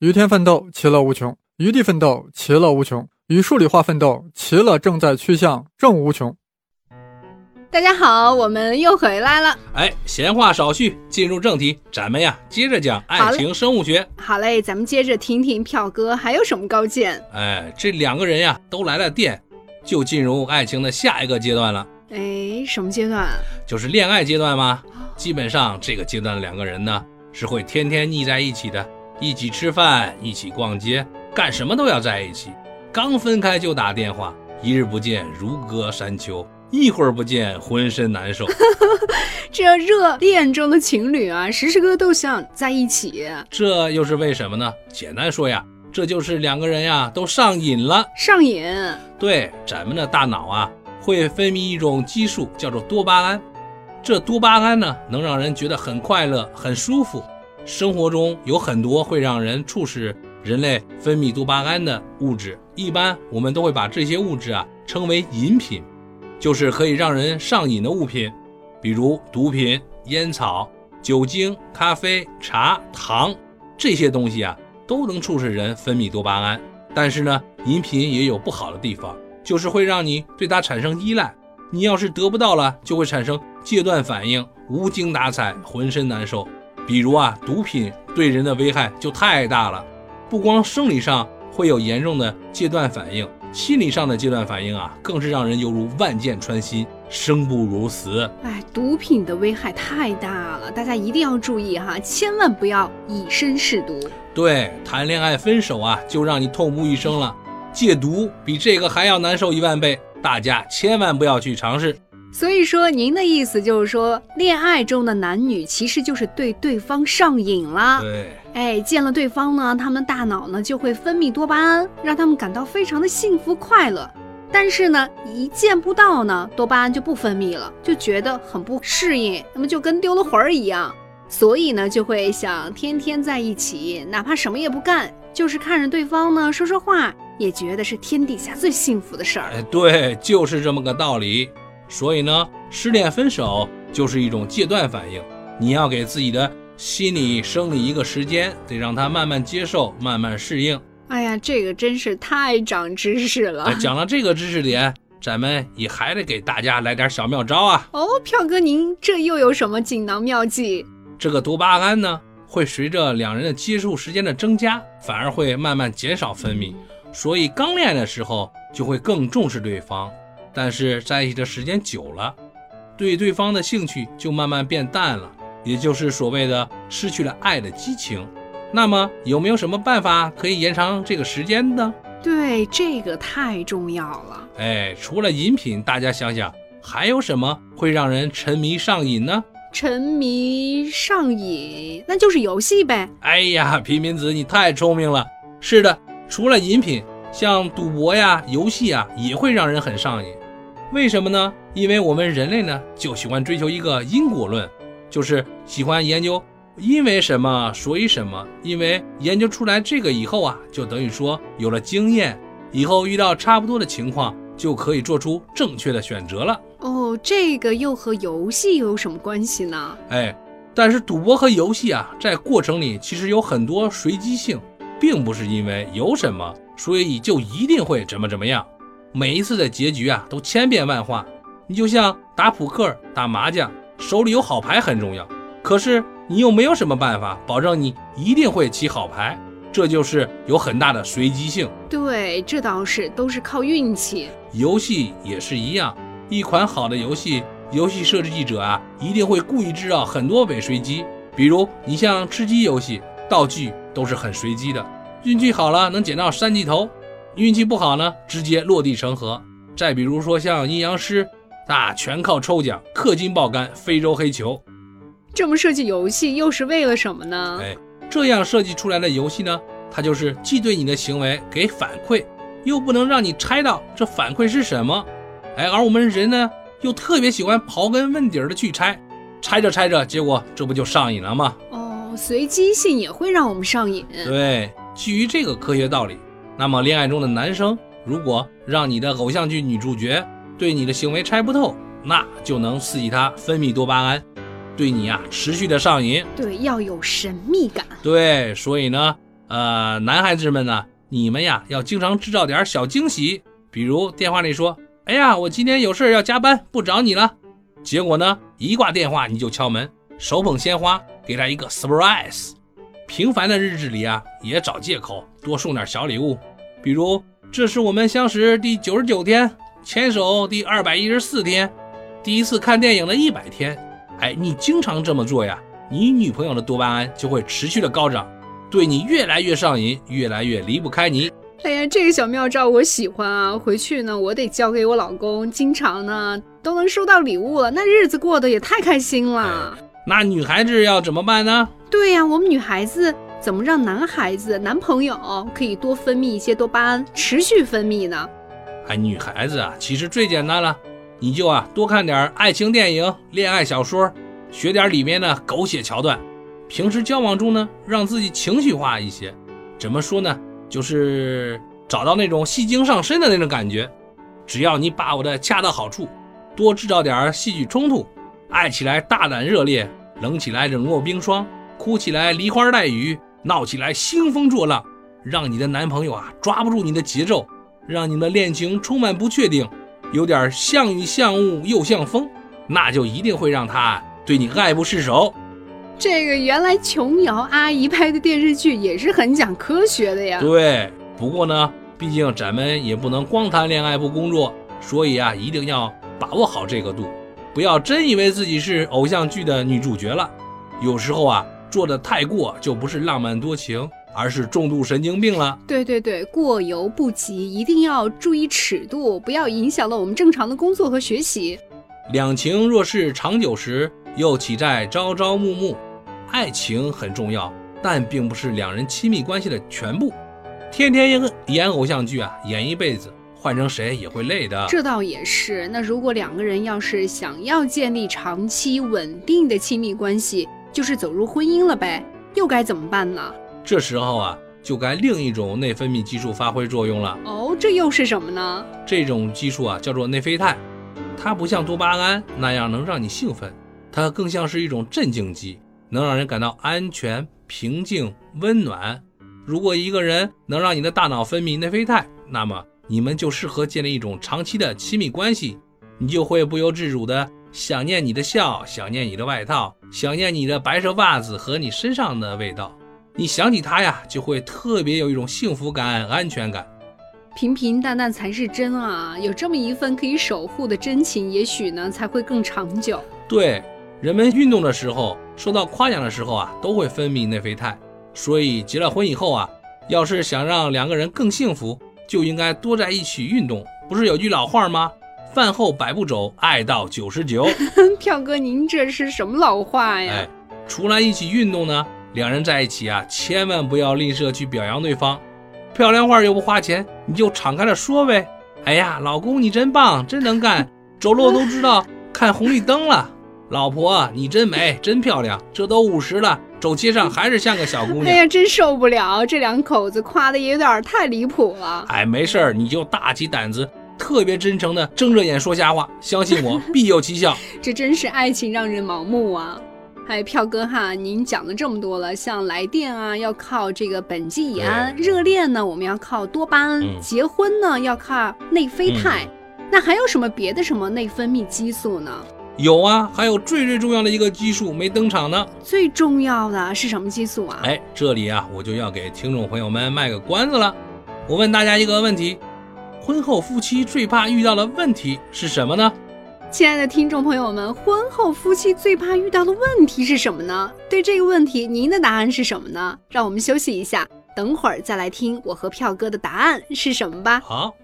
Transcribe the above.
与天奋斗，其乐无穷；与地奋斗，其乐无穷；与数理化奋斗，其乐正在趋向正无穷。大家好，我们又回来了。哎，闲话少叙，进入正题，咱们呀接着讲爱情生物学。好嘞，咱们接着听听票哥还有什么高见。哎，这两个人呀都来了电，就进入爱情的下一个阶段了。哎，什么阶段？就是恋爱阶段吗？基本上这个阶段的两个人呢是会天天腻在一起的。一起吃饭，一起逛街，干什么都要在一起。刚分开就打电话，一日不见如隔三秋，一会儿不见浑身难受。这热恋中的情侣啊，时时刻刻都想在一起。这又是为什么呢？简单说呀，这就是两个人呀都上瘾了。上瘾？对，咱们的大脑啊会分泌一种激素，叫做多巴胺。这多巴胺呢，能让人觉得很快乐、很舒服。生活中有很多会让人促使人类分泌多巴胺的物质，一般我们都会把这些物质啊称为饮品，就是可以让人上瘾的物品，比如毒品、烟草、酒精、咖啡、茶、糖这些东西啊都能促使人分泌多巴胺。但是呢，饮品也有不好的地方，就是会让你对它产生依赖，你要是得不到了，就会产生戒断反应，无精打采，浑身难受。比如啊，毒品对人的危害就太大了，不光生理上会有严重的戒断反应，心理上的戒断反应啊，更是让人犹如万箭穿心，生不如死。哎，毒品的危害太大了，大家一定要注意哈，千万不要以身试毒。对，谈恋爱分手啊，就让你痛不欲生了，戒毒比这个还要难受一万倍，大家千万不要去尝试。所以说，您的意思就是说，恋爱中的男女其实就是对对方上瘾了。对，哎，见了对方呢，他们大脑呢就会分泌多巴胺，让他们感到非常的幸福快乐。但是呢，一见不到呢，多巴胺就不分泌了，就觉得很不适应，那么就跟丢了魂儿一样。所以呢，就会想天天在一起，哪怕什么也不干，就是看着对方呢说说话，也觉得是天底下最幸福的事儿。哎，对，就是这么个道理。所以呢，失恋分手就是一种戒断反应。你要给自己的心理、生理一个时间，得让他慢慢接受、慢慢适应。哎呀，这个真是太长知识了。讲了这个知识点，咱们也还得给大家来点小妙招啊。哦，票哥，您这又有什么锦囊妙计？这个多巴胺呢，会随着两人的接触时间的增加，反而会慢慢减少分泌。所以刚恋爱的时候，就会更重视对方。但是在一起的时间久了，对对方的兴趣就慢慢变淡了，也就是所谓的失去了爱的激情。那么有没有什么办法可以延长这个时间呢？对，这个太重要了。哎，除了饮品，大家想想还有什么会让人沉迷上瘾呢？沉迷上瘾，那就是游戏呗。哎呀，平民子，你太聪明了。是的，除了饮品，像赌博呀、游戏啊，也会让人很上瘾。为什么呢？因为我们人类呢就喜欢追求一个因果论，就是喜欢研究因为什么所以什么。因为研究出来这个以后啊，就等于说有了经验，以后遇到差不多的情况就可以做出正确的选择了。哦，这个又和游戏有什么关系呢？哎，但是赌博和游戏啊，在过程里其实有很多随机性，并不是因为有什么所以就一定会怎么怎么样。每一次的结局啊，都千变万化。你就像打扑克、打麻将，手里有好牌很重要，可是你又没有什么办法保证你一定会起好牌，这就是有很大的随机性。对，这倒是都是靠运气。游戏也是一样，一款好的游戏，游戏设计者啊，一定会故意制造很多伪随机。比如你像吃鸡游戏，道具都是很随机的，运气好了能捡到三级头。运气不好呢，直接落地成盒。再比如说像阴阳师，那全靠抽奖，氪金爆肝，非洲黑球。这么设计游戏又是为了什么呢？哎，这样设计出来的游戏呢，它就是既对你的行为给反馈，又不能让你猜到这反馈是什么。哎，而我们人呢，又特别喜欢刨根问底的去猜，猜着猜着，结果这不就上瘾了吗？哦，随机性也会让我们上瘾。对，基于这个科学道理。那么，恋爱中的男生如果让你的偶像剧女主角对你的行为猜不透，那就能刺激他分泌多巴胺，对你呀持续的上瘾。对，要有神秘感。对，所以呢，呃，男孩子们呢，你们呀要经常制造点小惊喜，比如电话里说：“哎呀，我今天有事要加班，不找你了。”结果呢，一挂电话你就敲门，手捧鲜花给他一个 surprise。平凡的日子里啊，也找借口多送点小礼物，比如这是我们相识第九十九天，牵手第二百一十四天，第一次看电影的一百天。哎，你经常这么做呀，你女朋友的多巴胺就会持续的高涨，对你越来越上瘾，越来越离不开你。哎呀，这个小妙招我喜欢啊！回去呢，我得教给我老公，经常呢都能收到礼物了，那日子过得也太开心了。那女孩子要怎么办呢？对呀，我们女孩子怎么让男孩子、男朋友可以多分泌一些多巴胺，持续分泌呢？哎，女孩子啊，其实最简单了，你就啊多看点爱情电影、恋爱小说，学点里面的狗血桥段。平时交往中呢，让自己情绪化一些。怎么说呢？就是找到那种戏精上身的那种感觉。只要你把握的恰到好处，多制造点戏剧冲突，爱起来大胆热烈，冷起来冷若冰霜。哭起来梨花带雨，闹起来兴风作浪，让你的男朋友啊抓不住你的节奏，让你们的恋情充满不确定，有点像雨像雾又像风，那就一定会让他对你爱不释手。这个原来琼瑶阿姨拍的电视剧也是很讲科学的呀。对，不过呢，毕竟咱们也不能光谈恋爱不工作，所以啊，一定要把握好这个度，不要真以为自己是偶像剧的女主角了。有时候啊。做的太过就不是浪漫多情，而是重度神经病了。对对对，过犹不及，一定要注意尺度，不要影响了我们正常的工作和学习。两情若是长久时，又岂在朝朝暮暮？爱情很重要，但并不是两人亲密关系的全部。天天演演偶像剧啊，演一辈子，换成谁也会累的。这倒也是。那如果两个人要是想要建立长期稳定的亲密关系，就是走入婚姻了呗，又该怎么办呢？这时候啊，就该另一种内分泌激素发挥作用了。哦，这又是什么呢？这种激素啊，叫做内啡肽，它不像多巴胺那样能让你兴奋，它更像是一种镇静剂，能让人感到安全、平静、温暖。如果一个人能让你的大脑分泌内啡肽，那么你们就适合建立一种长期的亲密关系，你就会不由自主的。想念你的笑，想念你的外套，想念你的白色袜子和你身上的味道。你想起他呀，就会特别有一种幸福感、安全感。平平淡淡才是真啊！有这么一份可以守护的真情，也许呢才会更长久。对，人们运动的时候，受到夸奖的时候啊，都会分泌内啡肽。所以结了婚以后啊，要是想让两个人更幸福，就应该多在一起运动。不是有句老话吗？饭后百步走，爱到九十九。票哥，您这是什么老话呀？哎，出来一起运动呢，两人在一起啊，千万不要吝啬去表扬对方。漂亮话又不花钱，你就敞开了说呗。哎呀，老公你真棒，真能干，走路都知道看红绿灯了。老婆你真美，真漂亮，这都五十了，走街上还是像个小姑娘。哎呀，真受不了，这两口子夸的也有点太离谱了。哎，没事儿，你就大起胆子。特别真诚的睁着眼说瞎话，相信我 必有奇效。这真是爱情让人盲目啊！哎，票哥哈，您讲了这么多了，像来电啊要靠这个苯基乙胺，热恋呢我们要靠多巴胺，结婚呢要靠内啡肽，那还有什么别的什么内分泌激素呢？有啊，还有最最重要的一个激素没登场呢。最重要的是什么激素啊？哎，这里啊我就要给听众朋友们卖个关子了，我问大家一个问题。婚后夫妻最怕遇到的问题是什么呢？亲爱的听众朋友们，婚后夫妻最怕遇到的问题是什么呢？对这个问题，您的答案是什么呢？让我们休息一下，等会儿再来听我和票哥的答案是什么吧。好。